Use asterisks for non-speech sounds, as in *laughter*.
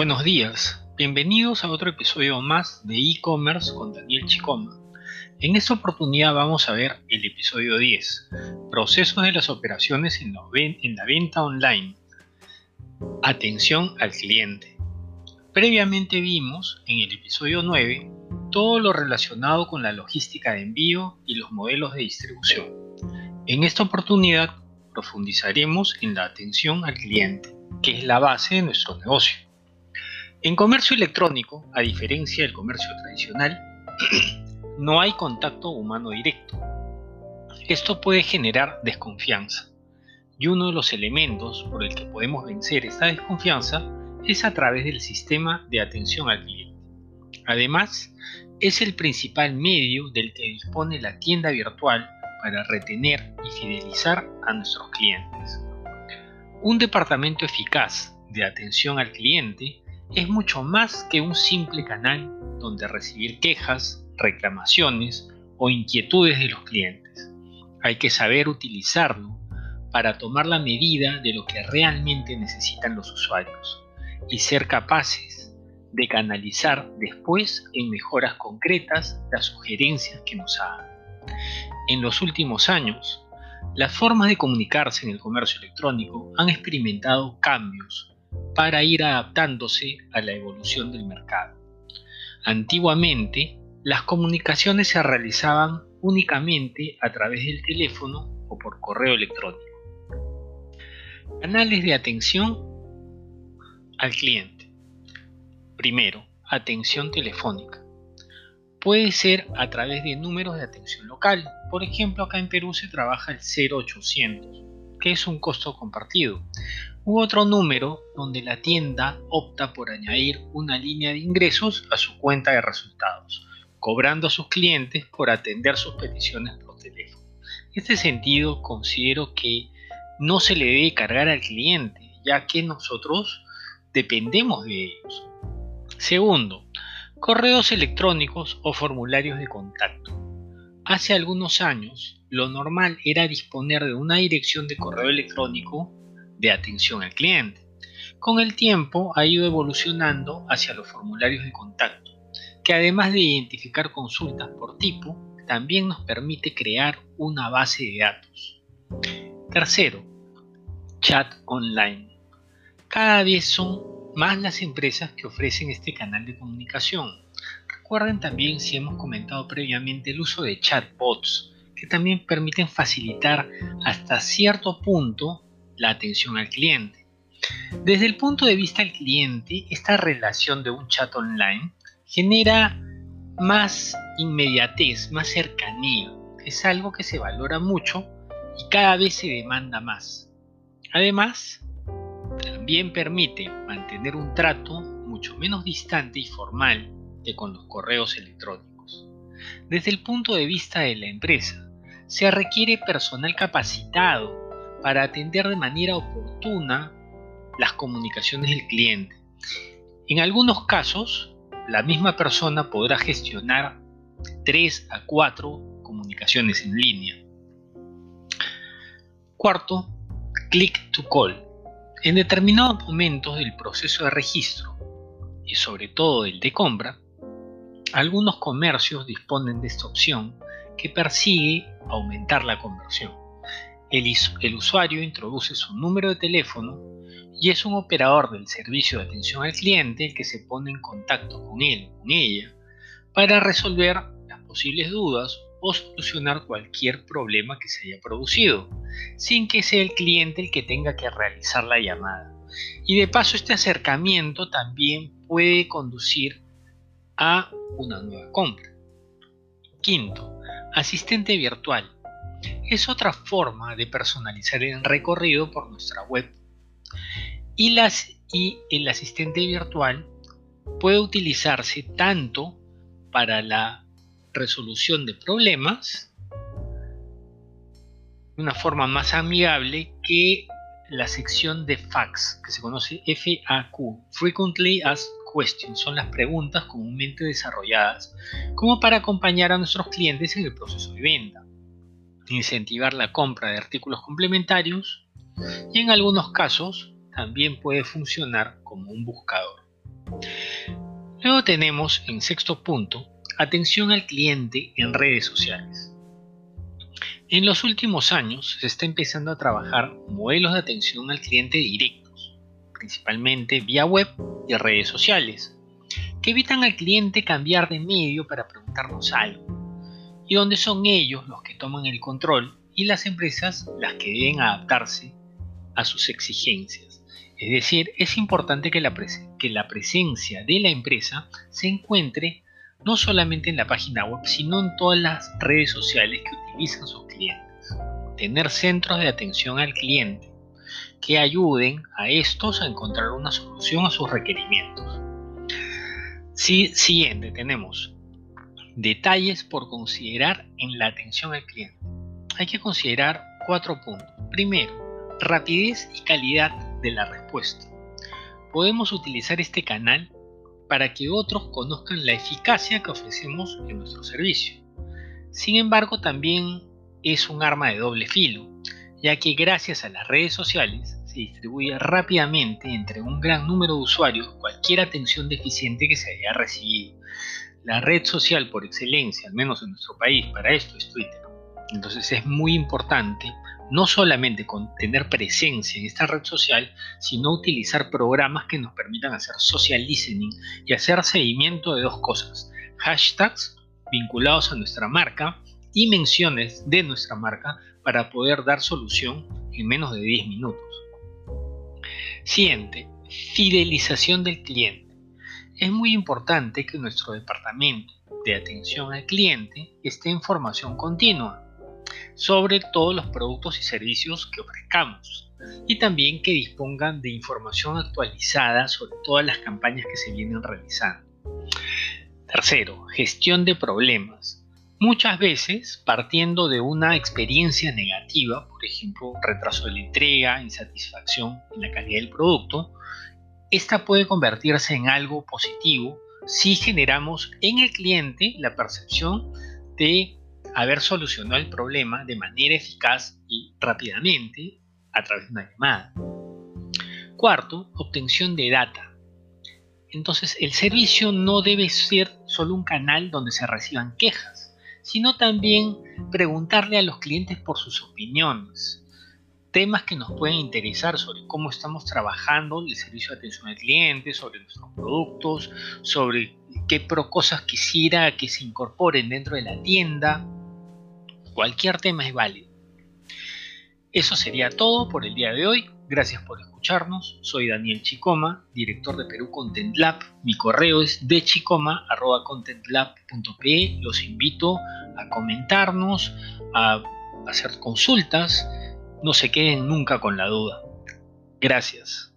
Buenos días, bienvenidos a otro episodio más de e-commerce con Daniel Chicoma. En esta oportunidad vamos a ver el episodio 10, procesos de las operaciones en la venta online. Atención al cliente. Previamente vimos en el episodio 9 todo lo relacionado con la logística de envío y los modelos de distribución. En esta oportunidad profundizaremos en la atención al cliente, que es la base de nuestro negocio. En comercio electrónico, a diferencia del comercio tradicional, *clears throat* no hay contacto humano directo. Esto puede generar desconfianza. Y uno de los elementos por el que podemos vencer esta desconfianza es a través del sistema de atención al cliente. Además, es el principal medio del que dispone la tienda virtual para retener y fidelizar a nuestros clientes. Un departamento eficaz de atención al cliente es mucho más que un simple canal donde recibir quejas, reclamaciones o inquietudes de los clientes. Hay que saber utilizarlo para tomar la medida de lo que realmente necesitan los usuarios y ser capaces de canalizar después en mejoras concretas las sugerencias que nos hagan. En los últimos años, las formas de comunicarse en el comercio electrónico han experimentado cambios para ir adaptándose a la evolución del mercado. Antiguamente, las comunicaciones se realizaban únicamente a través del teléfono o por correo electrónico. Canales de atención al cliente. Primero, atención telefónica. Puede ser a través de números de atención local. Por ejemplo, acá en Perú se trabaja el 0800, que es un costo compartido u otro número donde la tienda opta por añadir una línea de ingresos a su cuenta de resultados, cobrando a sus clientes por atender sus peticiones por teléfono. En este sentido, considero que no se le debe cargar al cliente, ya que nosotros dependemos de ellos. Segundo, correos electrónicos o formularios de contacto. Hace algunos años, lo normal era disponer de una dirección de correo electrónico de atención al cliente. Con el tiempo ha ido evolucionando hacia los formularios de contacto, que además de identificar consultas por tipo, también nos permite crear una base de datos. Tercero, chat online. Cada vez son más las empresas que ofrecen este canal de comunicación. Recuerden también si hemos comentado previamente el uso de chatbots, que también permiten facilitar hasta cierto punto la atención al cliente. Desde el punto de vista del cliente, esta relación de un chat online genera más inmediatez, más cercanía. Es algo que se valora mucho y cada vez se demanda más. Además, también permite mantener un trato mucho menos distante y formal que con los correos electrónicos. Desde el punto de vista de la empresa, se requiere personal capacitado para atender de manera oportuna las comunicaciones del cliente. En algunos casos, la misma persona podrá gestionar 3 a 4 comunicaciones en línea. Cuarto, click to call. En determinados momentos del proceso de registro y sobre todo el de compra, algunos comercios disponen de esta opción que persigue aumentar la conversión. El, usuario introduce su número de teléfono y es un operador del servicio de atención al cliente el que se pone en contacto con él o con ella para resolver las posibles dudas o solucionar cualquier problema que se haya producido, sin que sea el cliente el que tenga que realizar la llamada. Y de paso este acercamiento también puede conducir a una nueva compra. Quinto, asistente virtual es otra forma de personalizar el recorrido por nuestra web. Y, el asistente virtual puede utilizarse tanto para la resolución de problemas de una forma más amigable que la sección de fax, que se conoce FAQ, Frequently Asked Questions, son las preguntas comúnmente desarrolladas como para acompañar a nuestros clientes en el proceso de venta incentivar la compra de artículos complementarios y en algunos casos también puede funcionar como un buscador. Luego tenemos en sexto punto, atención al cliente en redes sociales. En los últimos años se está empezando a trabajar modelos de atención al cliente directos, principalmente vía web y redes sociales, que evitan al cliente cambiar de medio para preguntarnos algo, y donde son ellos los que toman el control y las empresas las que deben adaptarse a sus exigencias. Es decir, es importante que la, que la presencia de la empresa se encuentre no solamente en la página web, sino en todas las redes sociales que utilizan sus clientes. Tener centros de atención al cliente que ayuden a estos a encontrar una solución a sus requerimientos. siguiente, tenemos detalles por considerar en la atención al cliente. Hay que considerar cuatro puntos. Primero, rapidez y calidad de la respuesta. Podemos utilizar este canal para que otros conozcan la eficacia que ofrecemos en nuestro servicio. Sin embargo, también es un arma de doble filo, ya que gracias a las redes sociales se distribuye rápidamente entre un gran número de usuarios cualquier atención deficiente que se haya recibido. La red social por excelencia, al menos en nuestro país, para esto es Twitter. Entonces es muy importante no solamente tener presencia en esta red social, sino utilizar programas que nos permitan hacer social listening y hacer seguimiento de dos cosas, hashtags vinculados a nuestra marca y menciones de nuestra marca para poder dar solución en menos de 10 minutos. Siguiente, fidelización del cliente. Es muy importante que nuestro departamento de atención al cliente esté en formación continua sobre todos los productos y servicios que ofrezcamos y también que dispongan de información actualizada sobre todas las campañas que se vienen realizando. Tercero, gestión de problemas. Muchas veces, partiendo de una experiencia negativa, por ejemplo, retraso de la entrega, insatisfacción en la calidad del producto, esta puede convertirse en algo positivo si generamos en el cliente la percepción de haber solucionado el problema de manera eficaz y rápidamente a través de una llamada. Cuarto, obtención de data. Entonces, el servicio no debe ser solo un canal donde se reciban quejas, sino también preguntarle a los clientes por sus opiniones, temas que nos pueden interesar sobre cómo estamos trabajando el servicio de atención al cliente, sobre nuestros productos, sobre qué cosas quisiera que se incorporen dentro de la tienda, Cualquier tema es válido. Eso sería todo por el día de hoy. Gracias por escucharnos. Soy Daniel Chicoma, director de Perú Content Lab. Mi correo es dechicoma.contentlab.pe. Los invito a comentarnos, a hacer consultas. No se queden nunca con la duda. Gracias.